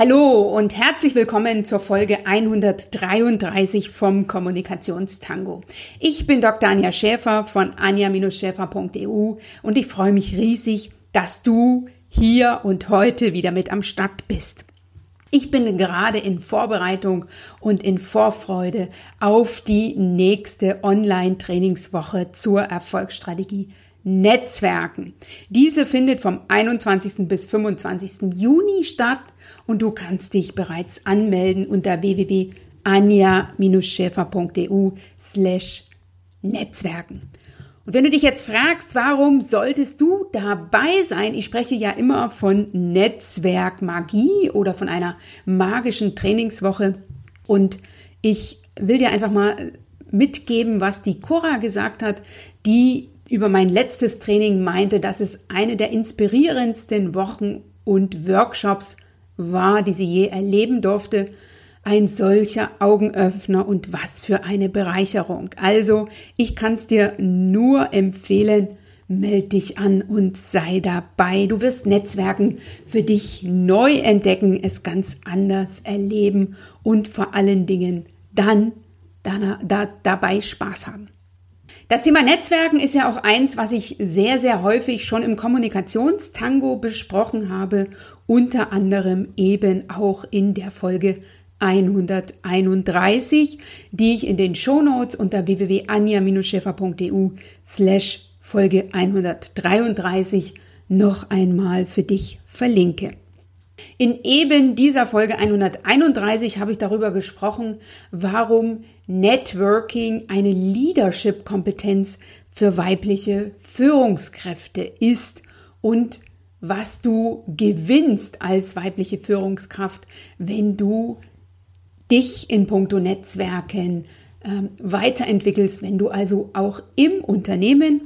Hallo und herzlich willkommen zur Folge 133 vom Kommunikationstango. Ich bin Dr. Anja Schäfer von anja-schäfer.eu und ich freue mich riesig, dass du hier und heute wieder mit am Start bist. Ich bin gerade in Vorbereitung und in Vorfreude auf die nächste Online-Trainingswoche zur Erfolgsstrategie Netzwerken. Diese findet vom 21. bis 25. Juni statt und du kannst dich bereits anmelden unter www.anja-schäfer.eu slash Netzwerken. Und wenn du dich jetzt fragst, warum solltest du dabei sein? Ich spreche ja immer von Netzwerkmagie oder von einer magischen Trainingswoche. Und ich will dir einfach mal mitgeben, was die Cora gesagt hat, die über mein letztes Training meinte, dass es eine der inspirierendsten Wochen und Workshops war, die sie je erleben durfte. Ein solcher Augenöffner und was für eine Bereicherung. Also, ich kann es dir nur empfehlen, meld dich an und sei dabei. Du wirst Netzwerken für dich neu entdecken, es ganz anders erleben und vor allen Dingen dann da, da, dabei Spaß haben. Das Thema Netzwerken ist ja auch eins, was ich sehr, sehr häufig schon im Kommunikationstango besprochen habe, unter anderem eben auch in der Folge 131, die ich in den Shownotes unter www.anja-schäfer.eu slash Folge 133 noch einmal für dich verlinke. In eben dieser Folge 131 habe ich darüber gesprochen, warum Networking eine Leadership-Kompetenz für weibliche Führungskräfte ist und was du gewinnst als weibliche Führungskraft, wenn du dich in puncto Netzwerken ähm, weiterentwickelst, wenn du also auch im Unternehmen,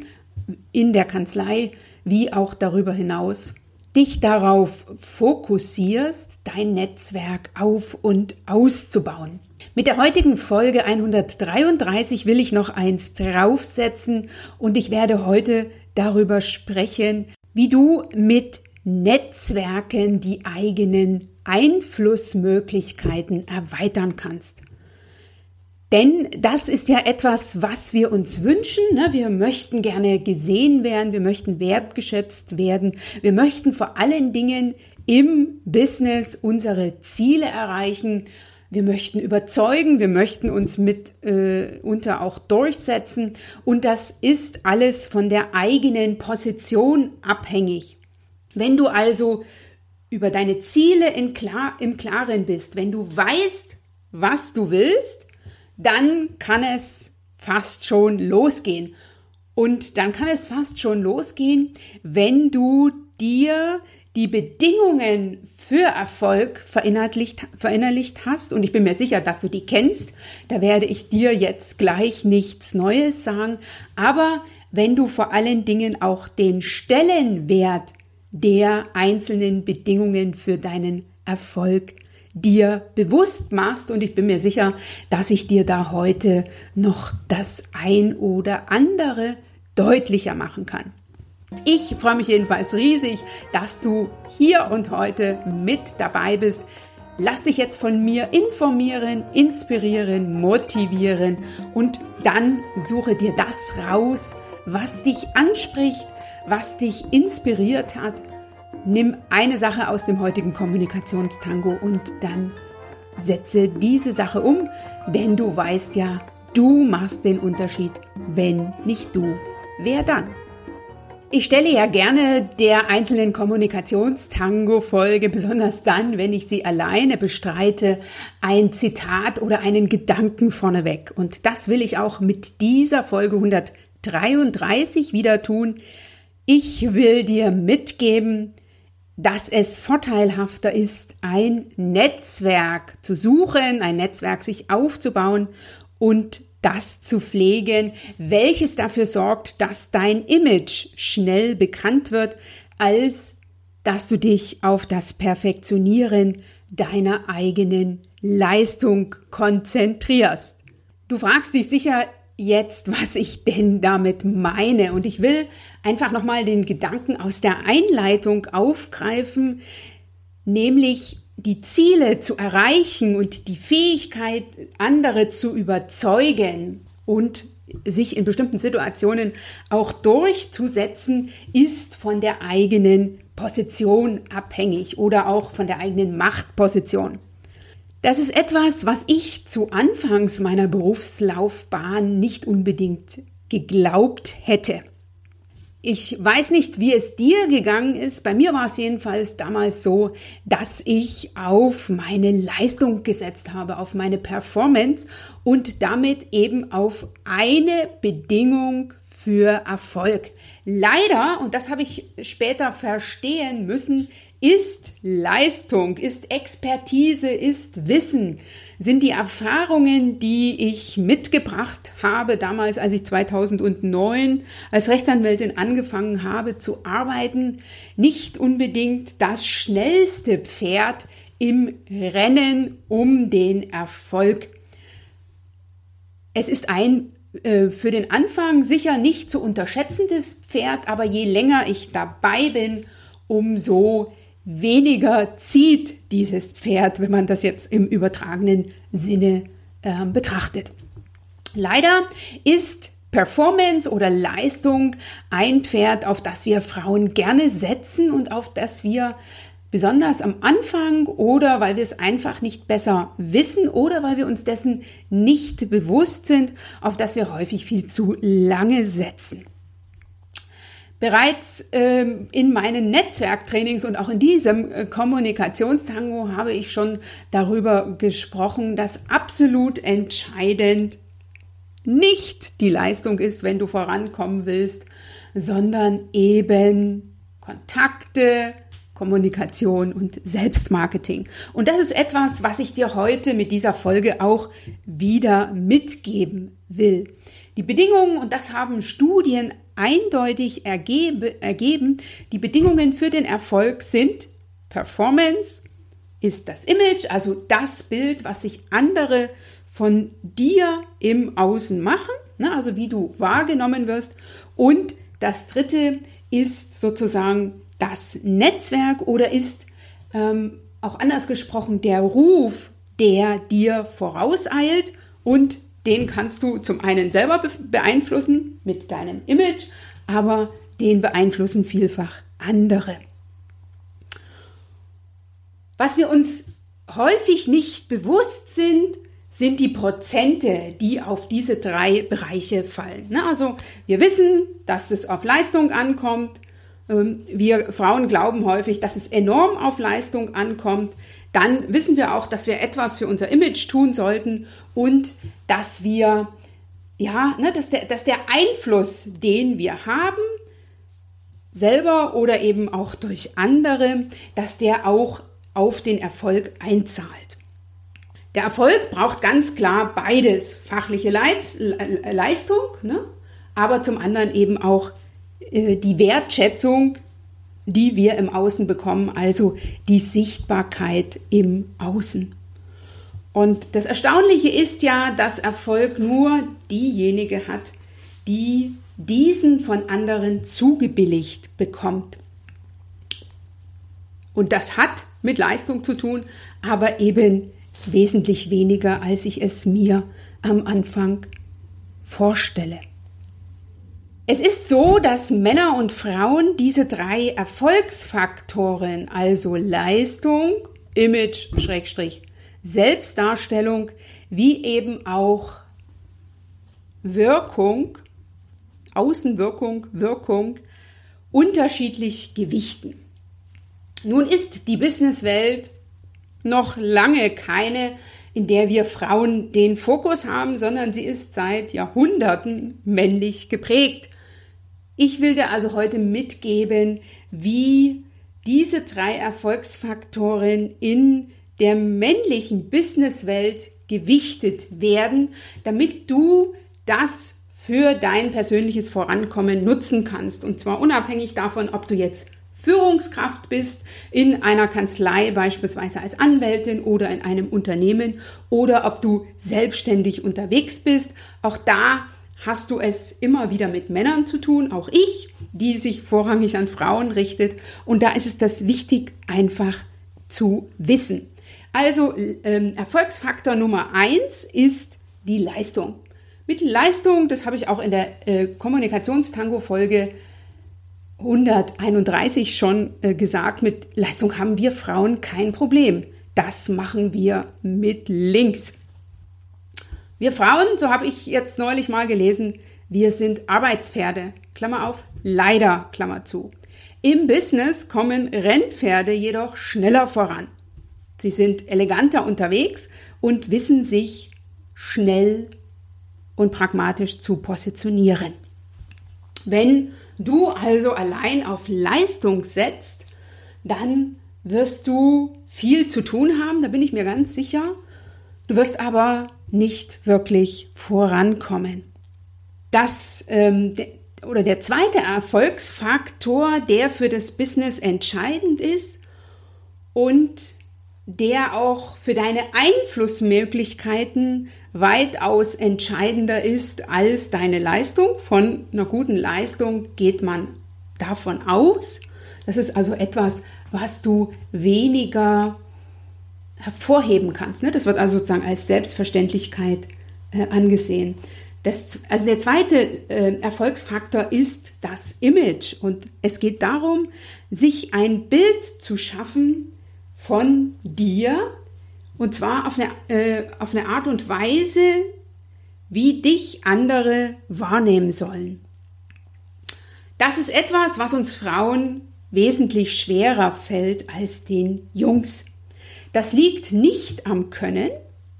in der Kanzlei, wie auch darüber hinaus dich darauf fokussierst, dein Netzwerk auf und auszubauen. Mit der heutigen Folge 133 will ich noch eins draufsetzen und ich werde heute darüber sprechen, wie du mit Netzwerken die eigenen Einflussmöglichkeiten erweitern kannst. Denn das ist ja etwas, was wir uns wünschen. Ne? Wir möchten gerne gesehen werden, wir möchten wertgeschätzt werden, wir möchten vor allen Dingen im Business unsere Ziele erreichen. Wir möchten überzeugen, wir möchten uns mit äh, auch durchsetzen und das ist alles von der eigenen Position abhängig. Wenn du also über deine Ziele klar, im Klaren bist, wenn du weißt, was du willst, dann kann es fast schon losgehen. Und dann kann es fast schon losgehen, wenn du dir die Bedingungen für Erfolg verinnerlicht, verinnerlicht hast. Und ich bin mir sicher, dass du die kennst. Da werde ich dir jetzt gleich nichts Neues sagen. Aber wenn du vor allen Dingen auch den Stellenwert der einzelnen Bedingungen für deinen Erfolg dir bewusst machst. Und ich bin mir sicher, dass ich dir da heute noch das ein oder andere deutlicher machen kann. Ich freue mich jedenfalls riesig, dass du hier und heute mit dabei bist. Lass dich jetzt von mir informieren, inspirieren, motivieren und dann suche dir das raus, was dich anspricht, was dich inspiriert hat Nimm eine Sache aus dem heutigen Kommunikationstango und dann setze diese Sache um, denn du weißt ja, du machst den Unterschied. Wenn nicht du, wer dann? Ich stelle ja gerne der einzelnen Kommunikationstango-Folge, besonders dann, wenn ich sie alleine bestreite, ein Zitat oder einen Gedanken vorneweg. Und das will ich auch mit dieser Folge 133 wieder tun. Ich will dir mitgeben, dass es vorteilhafter ist, ein Netzwerk zu suchen, ein Netzwerk sich aufzubauen und das zu pflegen, welches dafür sorgt, dass dein Image schnell bekannt wird, als dass du dich auf das Perfektionieren deiner eigenen Leistung konzentrierst. Du fragst dich sicher, jetzt, was ich denn damit meine. Und ich will einfach nochmal den Gedanken aus der Einleitung aufgreifen, nämlich die Ziele zu erreichen und die Fähigkeit, andere zu überzeugen und sich in bestimmten Situationen auch durchzusetzen, ist von der eigenen Position abhängig oder auch von der eigenen Machtposition. Das ist etwas, was ich zu Anfangs meiner Berufslaufbahn nicht unbedingt geglaubt hätte. Ich weiß nicht, wie es dir gegangen ist. Bei mir war es jedenfalls damals so, dass ich auf meine Leistung gesetzt habe, auf meine Performance und damit eben auf eine Bedingung für Erfolg. Leider, und das habe ich später verstehen müssen, ist Leistung, ist Expertise, ist Wissen, sind die Erfahrungen, die ich mitgebracht habe, damals, als ich 2009 als Rechtsanwältin angefangen habe zu arbeiten, nicht unbedingt das schnellste Pferd im Rennen um den Erfolg. Es ist ein äh, für den Anfang sicher nicht zu unterschätzendes Pferd, aber je länger ich dabei bin, umso weniger zieht dieses Pferd, wenn man das jetzt im übertragenen Sinne äh, betrachtet. Leider ist Performance oder Leistung ein Pferd, auf das wir Frauen gerne setzen und auf das wir besonders am Anfang oder weil wir es einfach nicht besser wissen oder weil wir uns dessen nicht bewusst sind, auf das wir häufig viel zu lange setzen. Bereits ähm, in meinen Netzwerktrainings und auch in diesem äh, Kommunikationstango habe ich schon darüber gesprochen, dass absolut entscheidend nicht die Leistung ist, wenn du vorankommen willst, sondern eben Kontakte, Kommunikation und Selbstmarketing. Und das ist etwas, was ich dir heute mit dieser Folge auch wieder mitgeben will. Die Bedingungen, und das haben Studien eindeutig ergebe, ergeben, die Bedingungen für den Erfolg sind Performance, ist das Image, also das Bild, was sich andere von dir im Außen machen, ne, also wie du wahrgenommen wirst. Und das dritte ist sozusagen das Netzwerk oder ist ähm, auch anders gesprochen der Ruf, der dir vorauseilt und den kannst du zum einen selber beeinflussen mit deinem Image, aber den beeinflussen vielfach andere. Was wir uns häufig nicht bewusst sind, sind die Prozente, die auf diese drei Bereiche fallen. Ne, also wir wissen, dass es auf Leistung ankommt. Ähm, wir Frauen glauben häufig, dass es enorm auf Leistung ankommt dann wissen wir auch, dass wir etwas für unser Image tun sollten und dass wir, ja, ne, dass, der, dass der Einfluss, den wir haben, selber oder eben auch durch andere, dass der auch auf den Erfolg einzahlt. Der Erfolg braucht ganz klar beides, fachliche Leistung, ne? aber zum anderen eben auch äh, die Wertschätzung die wir im Außen bekommen, also die Sichtbarkeit im Außen. Und das Erstaunliche ist ja, dass Erfolg nur diejenige hat, die diesen von anderen zugebilligt bekommt. Und das hat mit Leistung zu tun, aber eben wesentlich weniger, als ich es mir am Anfang vorstelle. Es ist so, dass Männer und Frauen diese drei Erfolgsfaktoren, also Leistung, Image, Schrägstrich, Selbstdarstellung, wie eben auch Wirkung, Außenwirkung, Wirkung, unterschiedlich gewichten. Nun ist die Businesswelt noch lange keine, in der wir Frauen den Fokus haben, sondern sie ist seit Jahrhunderten männlich geprägt. Ich will dir also heute mitgeben, wie diese drei Erfolgsfaktoren in der männlichen Businesswelt gewichtet werden, damit du das für dein persönliches Vorankommen nutzen kannst. Und zwar unabhängig davon, ob du jetzt Führungskraft bist in einer Kanzlei, beispielsweise als Anwältin oder in einem Unternehmen, oder ob du selbstständig unterwegs bist. Auch da hast du es immer wieder mit Männern zu tun, auch ich, die sich vorrangig an Frauen richtet. Und da ist es das wichtig, einfach zu wissen. Also ähm, Erfolgsfaktor Nummer eins ist die Leistung. Mit Leistung, das habe ich auch in der äh, Kommunikationstango-Folge 131 schon äh, gesagt, mit Leistung haben wir Frauen kein Problem. Das machen wir mit links. Wir Frauen, so habe ich jetzt neulich mal gelesen, wir sind Arbeitspferde. Klammer auf, leider, Klammer zu. Im Business kommen Rennpferde jedoch schneller voran. Sie sind eleganter unterwegs und wissen sich schnell und pragmatisch zu positionieren. Wenn du also allein auf Leistung setzt, dann wirst du viel zu tun haben, da bin ich mir ganz sicher. Du wirst aber nicht wirklich vorankommen. Das ähm, oder der zweite Erfolgsfaktor, der für das Business entscheidend ist und der auch für deine Einflussmöglichkeiten weitaus entscheidender ist als deine Leistung. Von einer guten Leistung geht man davon aus. Das ist also etwas, was du weniger hervorheben kannst. Ne? Das wird also sozusagen als Selbstverständlichkeit äh, angesehen. Das, also der zweite äh, Erfolgsfaktor ist das Image und es geht darum, sich ein Bild zu schaffen von dir, und zwar auf eine, äh, auf eine Art und Weise, wie dich andere wahrnehmen sollen. Das ist etwas, was uns Frauen wesentlich schwerer fällt als den Jungs. Das liegt nicht am Können,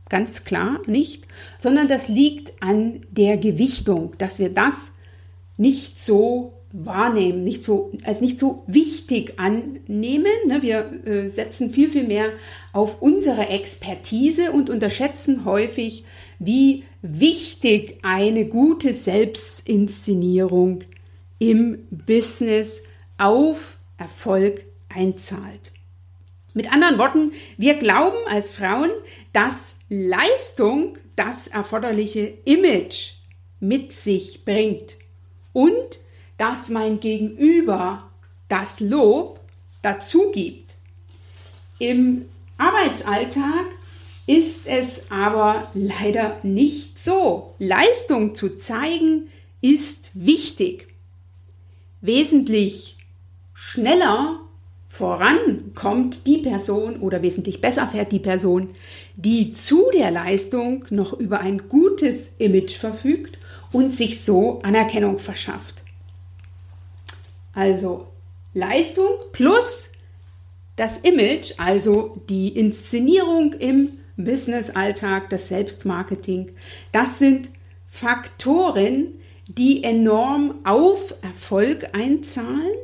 ganz klar nicht, sondern das liegt an der Gewichtung, dass wir das nicht so wahrnehmen, nicht so, als nicht so wichtig annehmen. Ne? Wir äh, setzen viel, viel mehr auf unsere Expertise und unterschätzen häufig, wie wichtig eine gute Selbstinszenierung im Business auf Erfolg einzahlt. Mit anderen Worten, wir glauben als Frauen, dass Leistung das erforderliche Image mit sich bringt und dass mein Gegenüber das Lob dazu gibt. Im Arbeitsalltag ist es aber leider nicht so. Leistung zu zeigen ist wichtig. Wesentlich schneller voran kommt die Person oder wesentlich besser fährt die Person, die zu der Leistung noch über ein gutes Image verfügt und sich so Anerkennung verschafft. Also Leistung plus das Image, also die Inszenierung im Business-Alltag, das Selbstmarketing, das sind Faktoren, die enorm auf Erfolg einzahlen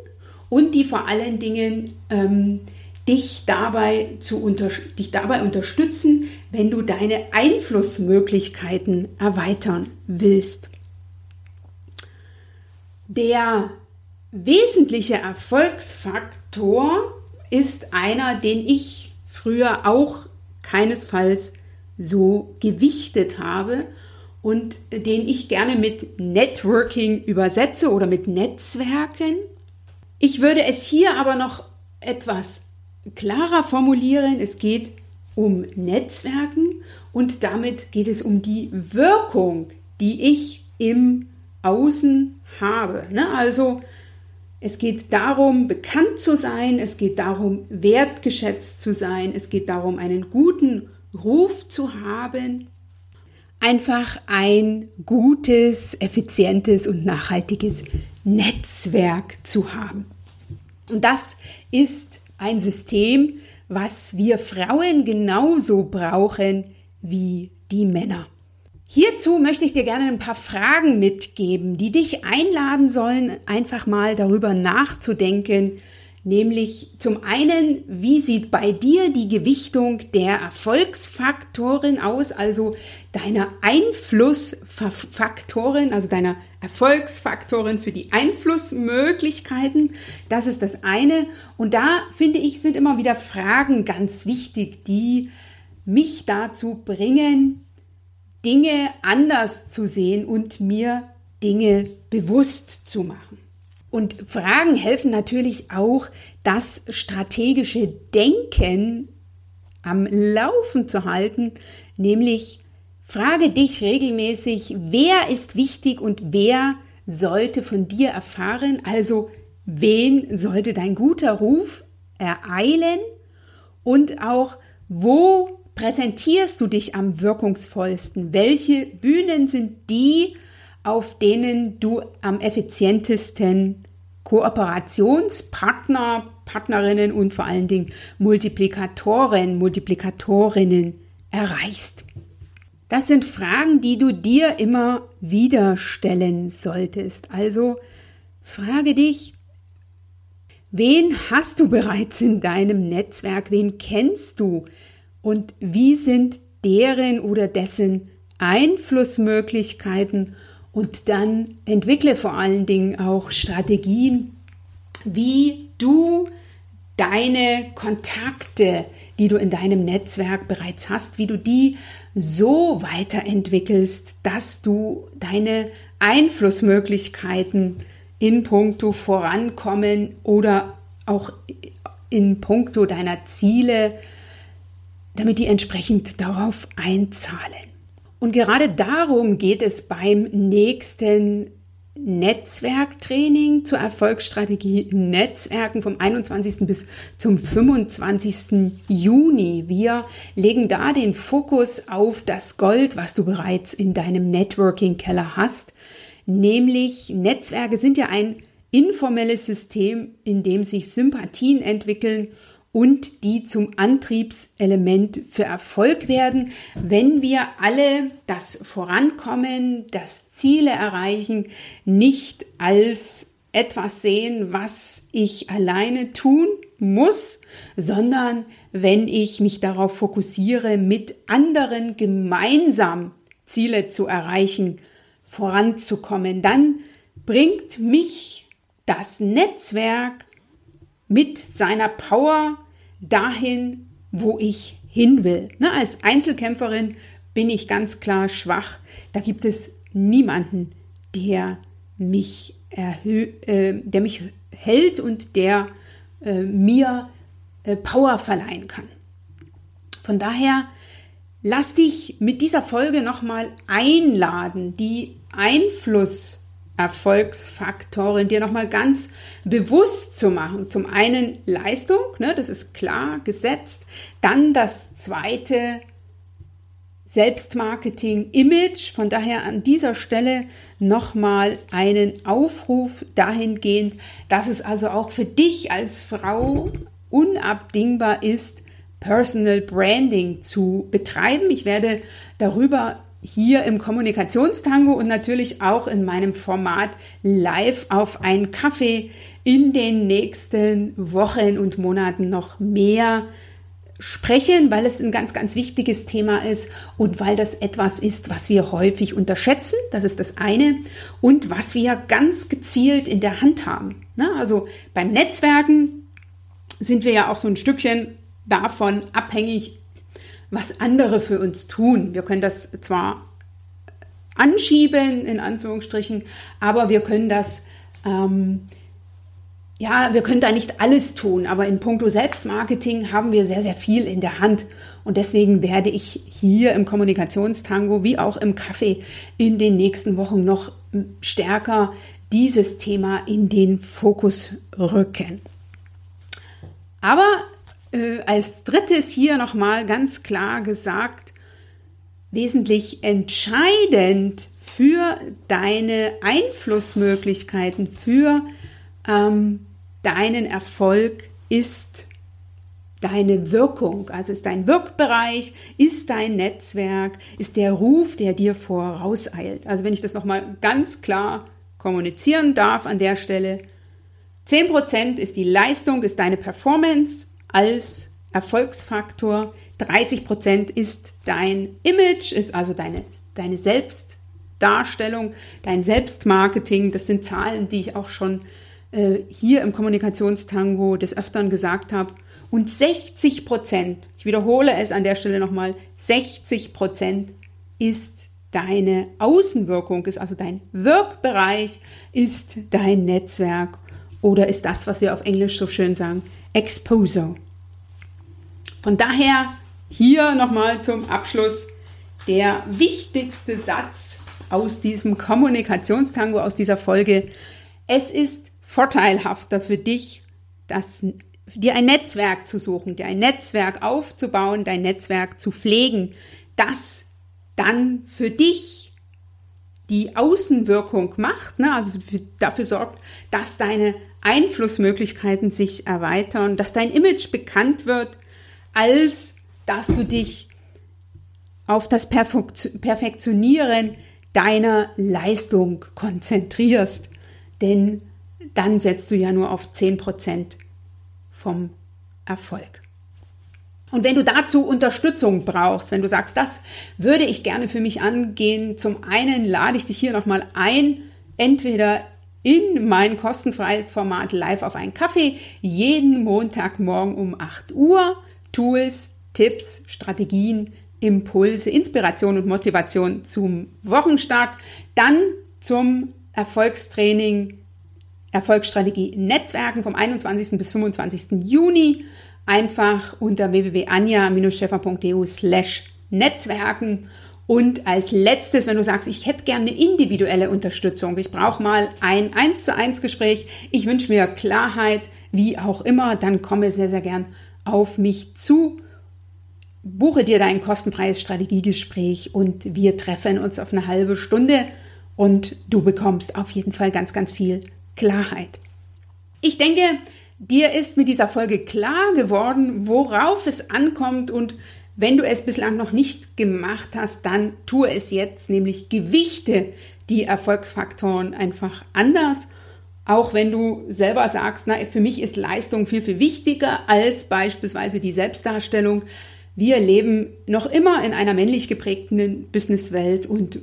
und die vor allen Dingen ähm, dich, dabei zu dich dabei unterstützen, wenn du deine Einflussmöglichkeiten erweitern willst. Der wesentliche Erfolgsfaktor ist einer, den ich früher auch keinesfalls so gewichtet habe und den ich gerne mit Networking übersetze oder mit Netzwerken. Ich würde es hier aber noch etwas klarer formulieren. Es geht um Netzwerken und damit geht es um die Wirkung, die ich im Außen habe. Ne? Also es geht darum, bekannt zu sein, es geht darum, wertgeschätzt zu sein, es geht darum, einen guten Ruf zu haben, einfach ein gutes, effizientes und nachhaltiges Netzwerk zu haben. Und das ist ein System, was wir Frauen genauso brauchen wie die Männer. Hierzu möchte ich dir gerne ein paar Fragen mitgeben, die dich einladen sollen, einfach mal darüber nachzudenken, nämlich zum einen, wie sieht bei dir die Gewichtung der Erfolgsfaktoren aus, also deiner Einflussfaktoren, also deiner Erfolgsfaktoren für die Einflussmöglichkeiten. Das ist das eine. Und da finde ich, sind immer wieder Fragen ganz wichtig, die mich dazu bringen, Dinge anders zu sehen und mir Dinge bewusst zu machen. Und Fragen helfen natürlich auch, das strategische Denken am Laufen zu halten, nämlich frage dich regelmäßig, wer ist wichtig und wer sollte von dir erfahren, also wen sollte dein guter Ruf ereilen und auch wo präsentierst du dich am wirkungsvollsten? Welche Bühnen sind die, auf denen du am effizientesten Kooperationspartner, Partnerinnen und vor allen Dingen Multiplikatoren, Multiplikatorinnen erreichst? Das sind Fragen, die du dir immer wieder stellen solltest. Also frage dich, wen hast du bereits in deinem Netzwerk? Wen kennst du? Und wie sind deren oder dessen Einflussmöglichkeiten? Und dann entwickle vor allen Dingen auch Strategien, wie du deine Kontakte, die du in deinem Netzwerk bereits hast, wie du die so weiterentwickelst, dass du deine Einflussmöglichkeiten in puncto Vorankommen oder auch in puncto deiner Ziele, damit die entsprechend darauf einzahlen. Und gerade darum geht es beim nächsten Netzwerktraining zur Erfolgsstrategie Netzwerken vom 21. bis zum 25. Juni. Wir legen da den Fokus auf das Gold, was du bereits in deinem Networking-Keller hast. Nämlich Netzwerke sind ja ein informelles System, in dem sich Sympathien entwickeln und die zum Antriebselement für Erfolg werden, wenn wir alle das Vorankommen, das Ziele erreichen, nicht als etwas sehen, was ich alleine tun muss, sondern wenn ich mich darauf fokussiere, mit anderen gemeinsam Ziele zu erreichen, voranzukommen, dann bringt mich das Netzwerk mit seiner Power dahin, wo ich hin will. Ne, als Einzelkämpferin bin ich ganz klar schwach. Da gibt es niemanden, der mich äh, der mich hält und der äh, mir äh, Power verleihen kann. Von daher lass dich mit dieser Folge nochmal einladen, die Einfluss Erfolgsfaktoren dir nochmal ganz bewusst zu machen. Zum einen Leistung, ne, das ist klar gesetzt. Dann das zweite Selbstmarketing, Image. Von daher an dieser Stelle nochmal einen Aufruf dahingehend, dass es also auch für dich als Frau unabdingbar ist, Personal Branding zu betreiben. Ich werde darüber hier im Kommunikationstango und natürlich auch in meinem Format live auf einen Kaffee in den nächsten Wochen und Monaten noch mehr sprechen, weil es ein ganz, ganz wichtiges Thema ist und weil das etwas ist, was wir häufig unterschätzen. Das ist das eine. Und was wir ganz gezielt in der Hand haben. Also beim Netzwerken sind wir ja auch so ein Stückchen davon abhängig, was andere für uns tun. Wir können das zwar anschieben, in Anführungsstrichen, aber wir können das, ähm, ja, wir können da nicht alles tun, aber in puncto Selbstmarketing haben wir sehr, sehr viel in der Hand. Und deswegen werde ich hier im Kommunikationstango wie auch im Kaffee in den nächsten Wochen noch stärker dieses Thema in den Fokus rücken. Aber äh, als drittes hier nochmal ganz klar gesagt, wesentlich entscheidend für deine Einflussmöglichkeiten, für ähm, deinen Erfolg ist deine Wirkung, also ist dein Wirkbereich, ist dein Netzwerk, ist der Ruf, der dir vorauseilt. Also wenn ich das nochmal ganz klar kommunizieren darf an der Stelle, 10% ist die Leistung, ist deine Performance, als Erfolgsfaktor. 30 Prozent ist dein Image, ist also deine, deine Selbstdarstellung, dein Selbstmarketing. Das sind Zahlen, die ich auch schon äh, hier im Kommunikationstango des Öfteren gesagt habe. Und 60 Prozent, ich wiederhole es an der Stelle nochmal, 60 Prozent ist deine Außenwirkung ist, also dein Wirkbereich ist dein Netzwerk oder ist das, was wir auf Englisch so schön sagen, Exposure. Von daher hier nochmal zum Abschluss der wichtigste Satz aus diesem Kommunikationstango, aus dieser Folge. Es ist vorteilhafter für dich, das, dir ein Netzwerk zu suchen, dir ein Netzwerk aufzubauen, dein Netzwerk zu pflegen, das dann für dich die Außenwirkung macht, ne, also dafür sorgt, dass deine Einflussmöglichkeiten sich erweitern, dass dein Image bekannt wird, als dass du dich auf das Perfektionieren deiner Leistung konzentrierst. Denn dann setzt du ja nur auf 10% vom Erfolg. Und wenn du dazu Unterstützung brauchst, wenn du sagst, das würde ich gerne für mich angehen, zum einen lade ich dich hier nochmal ein, entweder in mein kostenfreies Format live auf einen Kaffee, jeden Montagmorgen um 8 Uhr, Tools, Tipps, Strategien, Impulse, Inspiration und Motivation zum Wochenstart, dann zum Erfolgstraining, Erfolgsstrategie Netzwerken vom 21. bis 25. Juni einfach unter www.anja-scheffer.eu slash Netzwerken. Und als letztes, wenn du sagst, ich hätte gerne individuelle Unterstützung, ich brauche mal ein 1 zu 1 Gespräch, ich wünsche mir Klarheit, wie auch immer, dann komme sehr, sehr gern auf mich zu. Buche dir dein kostenfreies Strategiegespräch und wir treffen uns auf eine halbe Stunde und du bekommst auf jeden Fall ganz, ganz viel Klarheit. Ich denke, Dir ist mit dieser Folge klar geworden, worauf es ankommt und wenn du es bislang noch nicht gemacht hast, dann tue es jetzt, nämlich gewichte die Erfolgsfaktoren einfach anders. Auch wenn du selber sagst, na, für mich ist Leistung viel, viel wichtiger als beispielsweise die Selbstdarstellung. Wir leben noch immer in einer männlich geprägten Businesswelt und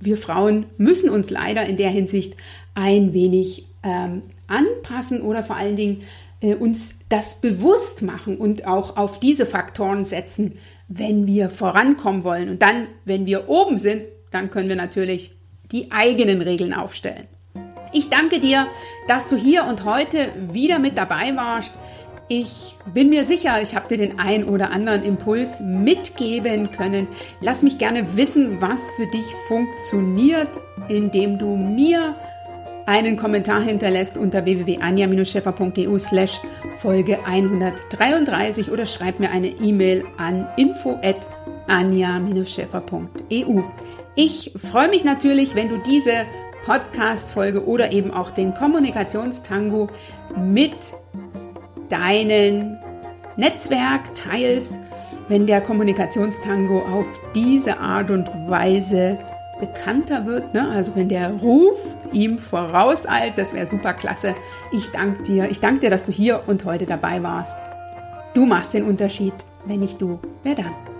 wir Frauen müssen uns leider in der Hinsicht ein wenig ähm, anpassen oder vor allen Dingen uns das bewusst machen und auch auf diese Faktoren setzen, wenn wir vorankommen wollen. Und dann, wenn wir oben sind, dann können wir natürlich die eigenen Regeln aufstellen. Ich danke dir, dass du hier und heute wieder mit dabei warst. Ich bin mir sicher, ich habe dir den ein oder anderen Impuls mitgeben können. Lass mich gerne wissen, was für dich funktioniert, indem du mir einen Kommentar hinterlässt unter www.anja-scheffer.eu slash Folge 133 oder schreib mir eine E-Mail an info at anja-scheffer.eu. Ich freue mich natürlich, wenn du diese Podcast-Folge oder eben auch den Kommunikationstango mit deinen Netzwerk teilst, wenn der Kommunikationstango auf diese Art und Weise bekannter wird, ne? also wenn der Ruf ihm vorauseilt, das wäre super klasse. Ich danke dir, ich danke dir, dass du hier und heute dabei warst. Du machst den Unterschied, wenn nicht du, wer dann?